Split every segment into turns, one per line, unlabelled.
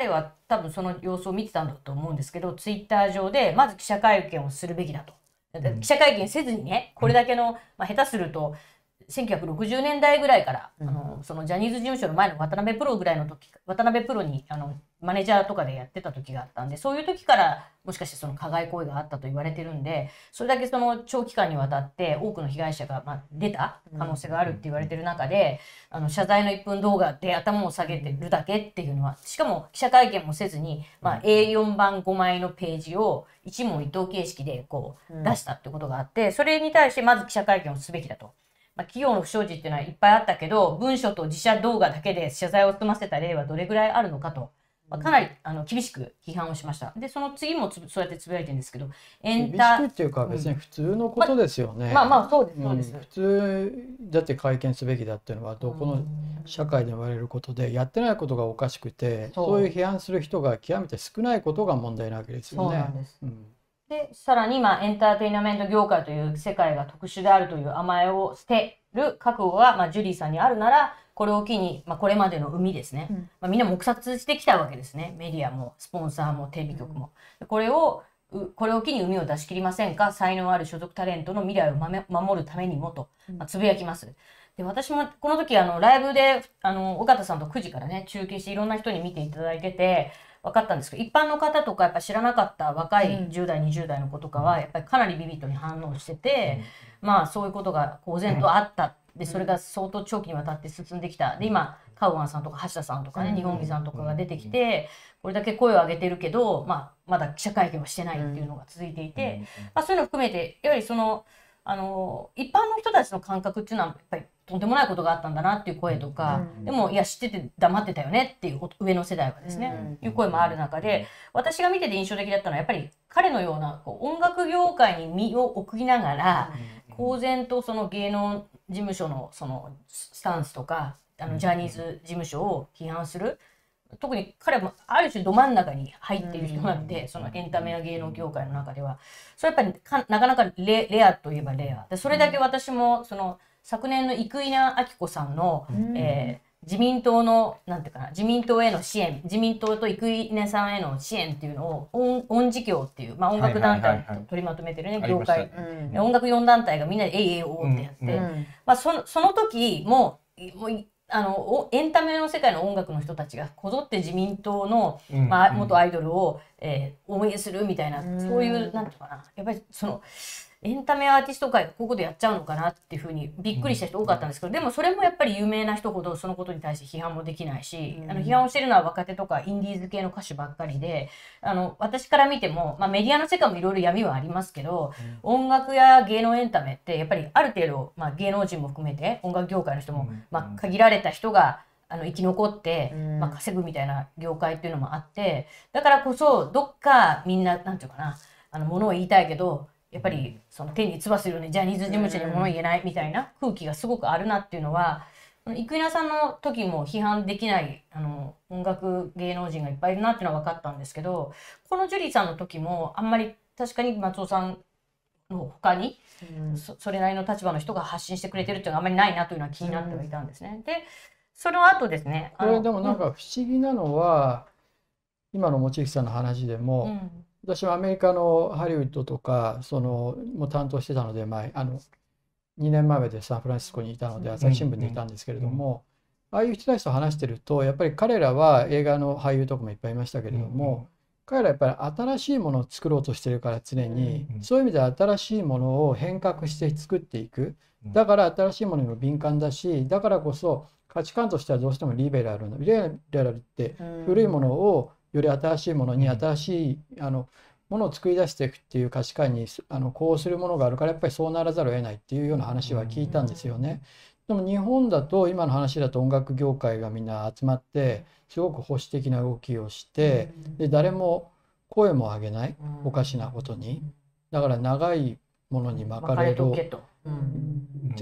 彼は多分その様子を見てたんだと思うんですけどツイッター上でまず記者会見をするべきだと。記者会見せずにねこれだけの、まあ、下手すると1960年代ぐらいから、うん、あのそのジャニーズ事務所の前の渡辺プロぐらいの時渡辺プロにあのマネージャーとかでやってた時があったんでそういう時からもしかしてその加害行為があったと言われてるんでそれだけその長期間にわたって多くの被害者が、まあ、出た可能性があるって言われてる中で、あの謝罪の1分動画で頭を下げてるだけっていうのはしかも記者会見もせずに、まあ、A4 番5枚のページを一問一答形式でこう出したってことがあってそれに対してまず記者会見をすべきだと。まあ、企業の不祥事っていうのはいっぱいあったけど文書と自社動画だけで謝罪を済ませた例はどれぐらいあるのかと。まあ、かなりあの厳しく批判をしました。で、その次もそうやってつぶやいてるんですけど、
エンタ厳しくっていうか別に普通のことですよね。
まあ、まあまあそうですそうです、うん、
普通だって会見すべきだっていうのはどこの社会で言われることで、やってないことがおかしくて、そういう批判する人が極めて少ないことが問題なわけですよね。そうなんです。うん
で、さらに、まあ、エンターテイナメント業界という世界が特殊であるという甘えを捨てる覚悟が、まあ、ジュリーさんにあるなら、これを機に、まあ、これまでの海ですね、うん、まあ、みんな黙殺してきたわけですね。メディアも、スポンサーも、テレビ局も。うん、これを、これを機に海を出し切りませんか？才能ある所属タレントの未来を守るためにもと、まあ、つぶやきます。で私もこの時あのライブであの尾形さんと9時からね中継していろんな人に見ていただいてて分かったんですけど一般の方とかやっぱ知らなかった若い10代、うん、20代の子とかはやっぱりかなりビビッドに反応してて、うん、まあそういうことが公然とあったでそれが相当長期にわたって進んできた。で今カウアンさんとか橋田さんとかね、日本木さんとかが出てきてこれだけ声を上げてるけど、まあ、まだ記者会見はしてないっていうのが続いていて、まあ、そういうのを含めてやはりそのあの一般の人たちの感覚っていうのはやっぱりとんでもないことがあったんだなっていう声とか、うん、でもいや知ってて黙ってたよねっていう上の世代はですね、うん、いう声もある中で私が見てて印象的だったのはやっぱり彼のようなこう音楽業界に身を置きながら、公然とその芸能事務所のそのスタンスとかあのジャニーズ事務所を批判する。特に彼もある種ど真ん中に入っている人なんで、そのエンタメや芸能業界の中では。それやっぱりなかなかレレアといえばレア。でそれだけ私もその昨年の生稲晃子さんの、うん、えー、自民党のなんていうかな自民党への支援自民党と生稲さんへの支援っていうのを音音事業っていう、まあ、音楽団体と取りまとめてるね、業界、うん、音楽4団体がみんなで「えいえいお」ってやって、うん、まあ、そのその時ももうあのエンタメの世界の音楽の人たちがこぞって自民党の、まあ、元アイドルを、えー、応援するみたいな、そういうなんていうかな。やっぱりその。エンタメアーティスト界がこういうことやっちゃうのかなっていうふうにびっくりした人多かったんですけど、でもそれもやっぱり有名な人ほどそのことに対して批判もできないし、あの批判をしてるのは若手とかインディーズ系の歌手ばっかりであの私から見ても、まあ、メディアの世界もいろいろ闇はありますけど、音楽や芸能エンタメってやっぱりある程度、まあ、芸能人も含めて音楽業界の人も、まあ、限られた人があの生き残って、まあ、稼ぐみたいな業界っていうのもあってだからこそどっかみんななんていうかなあのものを言いたいけどやっぱりその手につばするようにジャニーズ事務所に物言えないみたいな空気がすごくあるなっていうのは生稲さんの時も批判できないあの音楽芸能人がいっぱいいるなっていうのは分かったんですけどこのジュリーさんの時もあんまり確かに松尾さんの他に、うん、そそれなりの立場の人が発信してくれてるっていうのがあんまりないなというのは気になってはいたんですね。うん、でその後ですね
これでもなんか不思議なのは、うん、今の望月さんの話でも、私はアメリカのハリウッドとかそのも担当してたので前あの2年前までサンフランシスコにいたので朝日新聞にいたんですけれども、ああいう人たちと話してるとやっぱり彼らは映画の俳優とかもいっぱいいましたけれども、彼らやっぱり新しいものを作ろうとしてるから常に、そういう意味で新しいものを変革して作っていく。だから新しいものにも敏感だしだからこそ価値観としてはどうしてもリベラルなリベラルって古いものをより新しいものに新しい、あのものを作り出していくっていう価値観にあのこうするものがあるからやっぱりそうならざるを得ないっていうような話は聞いたんですよね。でも日本だと今の話だと音楽業界がみんな集まってすごく保守的な動きをしてで誰も声も上げないおかしなことに。だから長いものに巻かれる。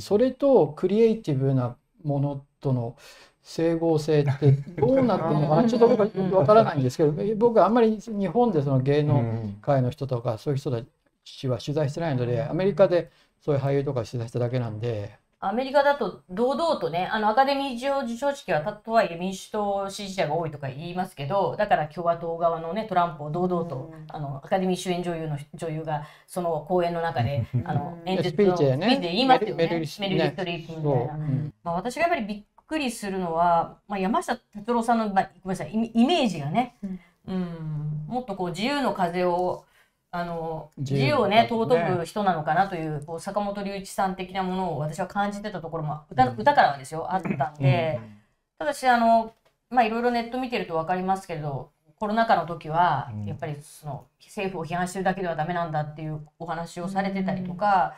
それとクリエイティブなものとの整合性って どうなってるのかな？ちょっと僕はわからないんですけど僕はあんまり日本でその芸能界の人とかそういう人たちは取材してないのでアメリカでそういう俳優とか取材しただけなんで。
アメリカだと堂々とね、あのアカデミー賞授賞式はとはいえ民主党支持者が多いとか言いますけど、だから共和党側のね、トランプを堂々と、あのアカデミー主演女優の女優がその講演の中で、あの演説のスピーチで言いますよね。メルリストリープみたいな。まあ、私がやっぱりびっくりするのは、まあ、山下達郎さんの、まあ、ごめんなさいイメージがね、うん、もっとこう自由の風をあの自由をね尊ぶ人なのかなというこう坂本龍一さん的なものを私は感じてたところも歌,、歌からはですよあったんで、ただしあのまあいろいろネット見てると分かりますけれどコロナ禍の時はやっぱりその政府を批判してるだけではダメなんだっていうお話をされてたりとか、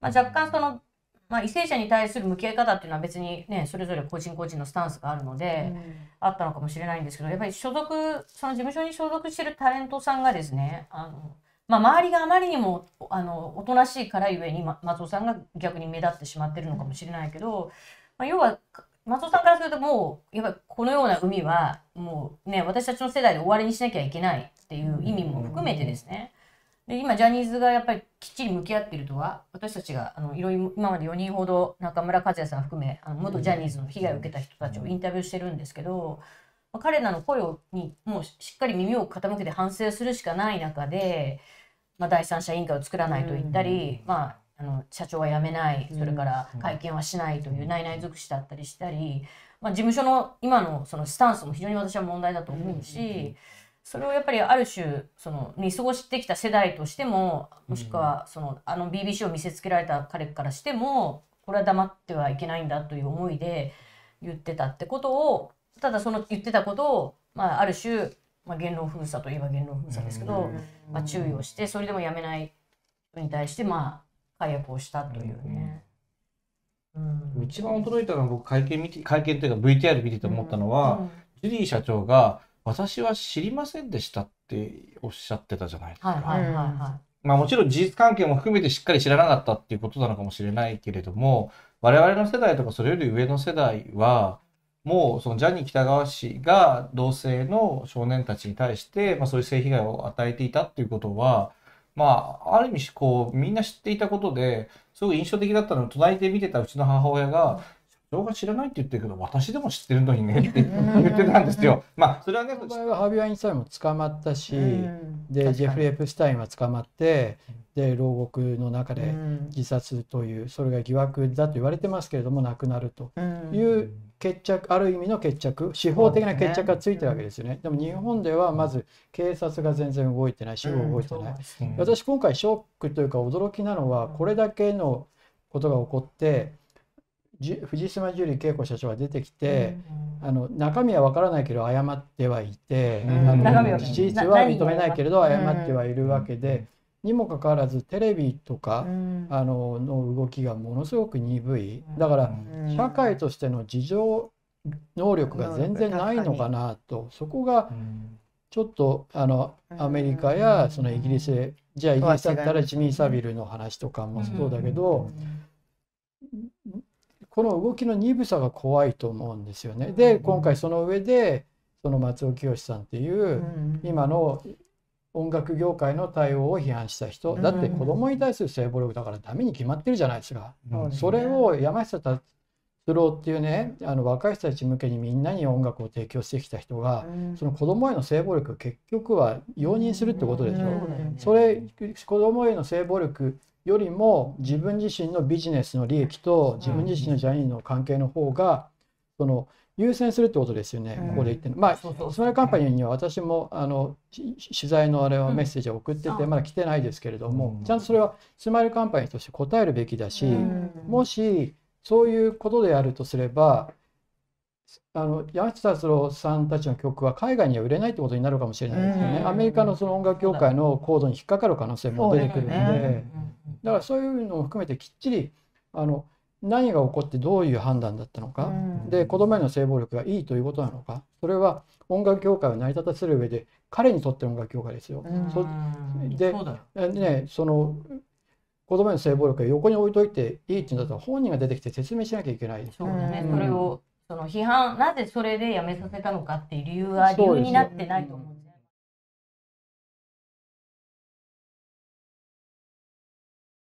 まあ、若干その、まあ、為政者に対する向き合い方っていうのは別にねそれぞれ個人個人のスタンスがあるので、あったのかもしれないんですけどやっぱり所属その事務所に所属してるタレントさんがですねあのまあ、周りがあまりにもあのおとなしいからゆえに、ま、松尾さんが逆に目立ってしまってるのかもしれないけど、まあ、要は松尾さんからするともうやっぱりこのような海はもうね私たちの世代で終わりにしなきゃいけないっていう意味も含めてですねで今ジャニーズがやっぱりきっちり向き合っているとは私たちがあのいろいろ今まで4人ほど中村和也さん含めあの元ジャニーズの被害を受けた人たちをインタビューしてるんですけど、まあ、彼らの声にもうしっかり耳を傾けて反省するしかない中で。まあ、第三者委員会を作らないと言ったり、まあ、あの社長は辞めないそれから会見はしないという内々尽くしだったりしたり、まあ、事務所の今のそのスタンスも非常に私は問題だと思うし。それをやっぱりある種その見過ごしてきた世代としてももしくはそのあの BBC を見せつけられた彼からしてもこれは黙ってはいけないんだという思いで言ってたってことをただその言ってたことを、まあ、ある種まあ、言論封鎖といえば言論封鎖ですけど、まあ、注意をしてそれでもやめない人に対してまあ解約をしたというね。
うん、一番驚いたのは僕会見見て会見というか VTR 見てて思ったのは、うん。うん、ジュリー社長が「私は知りませんでした」っておっしゃってたじゃないですか。はいはいはいはいまあもちろん事実関係も含めてしっかり知らなかったっていうことなのかもしれないけれども我々の世代とかそれより上の世代はもうそのジャニー喜多川氏が同性の少年たちに対して、まあ、そういう性被害を与えていたっていうことは、まあ、ある意味こうみんな知っていたことですごく印象的だったのを隣で見てたうちの母親が長が知らないって言ってるけど私でも知ってるのにねって言ってたんですよ。まあそれはね。
場合はハビアインスタインも捕まったし、でジェフリー・エプスタインは捕まってで牢獄の中で自殺という、それが疑惑だと言われてますけれども亡くなるという決着ある意味の決着司法的な決着がついてるわけですよね。でも日本ではまず警察が全然動いてない司法動いてない。私今回ショックというか驚きなのはこれだけのことが起こって。藤島ジュリー恵子社長が出てきて、うん、あの中身は分からないけど謝ってはいて、うん、あの事実は認めないけれど謝ってはいるわけで、にもかかわらずテレビとか、あのの動きがものすごく鈍い。だから社会としての事情能力が全然ないのかなとそこがちょっとあのアメリカやそのイギリスへじゃあイギリスだったらジミー・サビルの話とかもそうだけど。この動きの鈍さが怖いと思うんですよね。で今回その上でその松尾清さんっていう今の音楽業界の対応を批判した人。だって子供に対する性暴力だからダメに決まってるじゃないですか。それを山下達郎っていうねあの若い人たち向けにみんなに音楽を提供してきた人が、その子供への性暴力を結局は容認するってことでしょ。それ子供への性暴力よりも自分自身のビジネスの利益と自分自身のジャニーの関係の方がその優先するってことですよね、ここで言ってるまあスマイルカンパニーには私もあの取材のあれはメッセージを送ってて、まだ来てないですけれども、ちゃんとそれはスマイルカンパニーとして答えるべきだし、もしそういうことであるとすればあの山下達郎さんたちの曲は海外には売れないってことになるかもしれないですよね。アメリカのその音楽業界のコードに引っかかる可能性も出てくるので、だからそういうのも含めてきっちりあの何が起こってどういう判断だったのか、で子供への性暴力がいいということなのか。それは音楽業界を成り立たせる上で彼にとっての音楽業界ですよ。そでねその子供への性暴力を横に置いといていいっていうんだったら本人が出てきて説明しなきゃいけない。
そうだね、それをその批判なぜそれでやめさせたのかっていう理由は理由になってないと思う